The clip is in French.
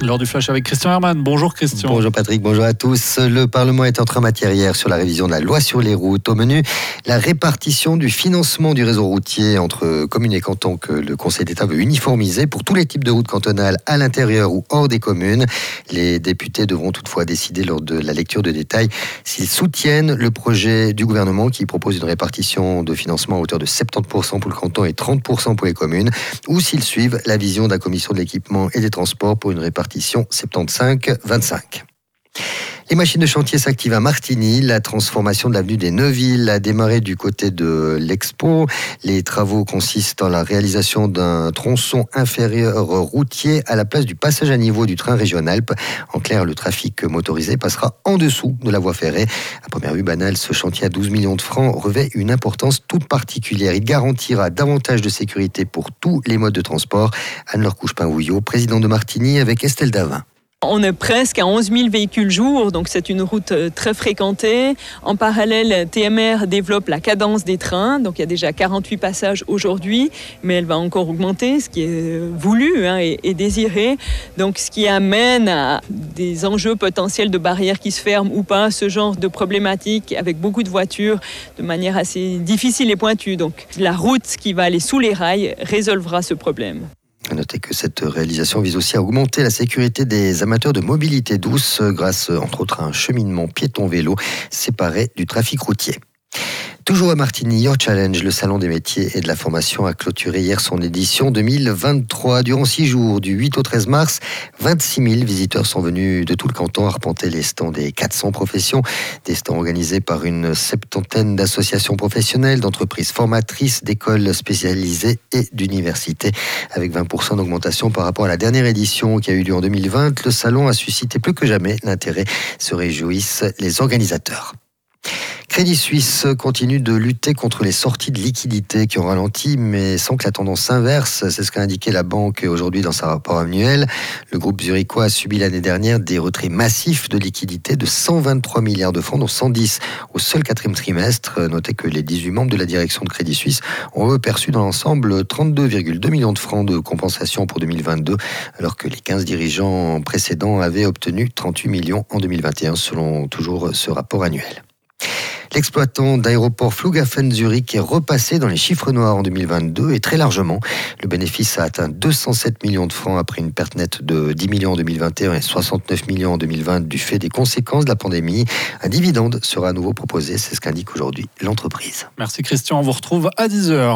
Lors du flash avec Christian Hermann. Bonjour Christian. Bonjour Patrick, bonjour à tous. Le Parlement est en train matière hier sur la révision de la loi sur les routes. Au menu, la répartition du financement du réseau routier entre communes et cantons que le Conseil d'État veut uniformiser pour tous les types de routes cantonales à l'intérieur ou hors des communes. Les députés devront toutefois décider lors de la lecture de détails s'ils soutiennent le projet du gouvernement qui propose une répartition de financement à hauteur de 70% pour le canton et 30% pour les communes ou s'ils suivent la vision de la commission de l'équipement et des transports pour une répartition répartition 75-25. Les machines de chantier s'activent à Martigny. La transformation de l'avenue des Neuville a démarré du côté de l'Expo. Les travaux consistent en la réalisation d'un tronçon inférieur routier à la place du passage à niveau du train régional. En clair, le trafic motorisé passera en dessous de la voie ferrée. À première vue banale, ce chantier à 12 millions de francs revêt une importance toute particulière. Il garantira davantage de sécurité pour tous les modes de transport. Anne-Laure Couchepin-Houillot, président de Martigny, avec Estelle Davin. On est presque à 11 000 véhicules jour, donc c'est une route euh, très fréquentée. En parallèle, TMR développe la cadence des trains, donc il y a déjà 48 passages aujourd'hui, mais elle va encore augmenter, ce qui est euh, voulu hein, et, désiré. Donc ce qui amène à des enjeux potentiels de barrières qui se ferment ou pas, ce genre de problématiques avec beaucoup de voitures de manière assez difficile et pointue. Donc la route qui va aller sous les rails résolvera ce problème. Notez que cette réalisation vise aussi à augmenter la sécurité des amateurs de mobilité douce grâce entre autres à un cheminement piéton-vélo séparé du trafic routier. Toujours à Martigny, Your Challenge, le salon des métiers et de la formation, a clôturé hier son édition 2023. Durant six jours, du 8 au 13 mars, 26 000 visiteurs sont venus de tout le canton arpenter les stands des 400 professions. Des stands organisés par une septantaine d'associations professionnelles, d'entreprises formatrices, d'écoles spécialisées et d'universités. Avec 20% d'augmentation par rapport à la dernière édition qui a eu lieu en 2020, le salon a suscité plus que jamais l'intérêt, se réjouissent les organisateurs. Crédit Suisse continue de lutter contre les sorties de liquidités qui ont ralenti, mais sans que la tendance s'inverse. C'est ce qu'a indiqué la banque aujourd'hui dans sa rapport annuel. Le groupe zurichois a subi l'année dernière des retraits massifs de liquidités de 123 milliards de francs, dont 110 au seul quatrième trimestre. Notez que les 18 membres de la direction de Crédit Suisse ont perçu dans l'ensemble 32,2 millions de francs de compensation pour 2022, alors que les 15 dirigeants précédents avaient obtenu 38 millions en 2021, selon toujours ce rapport annuel. L'exploitant d'aéroport Flughafen Zurich est repassé dans les chiffres noirs en 2022 et très largement. Le bénéfice a atteint 207 millions de francs après une perte nette de 10 millions en 2021 et 69 millions en 2020 du fait des conséquences de la pandémie. Un dividende sera à nouveau proposé, c'est ce qu'indique aujourd'hui l'entreprise. Merci Christian, on vous retrouve à 10h.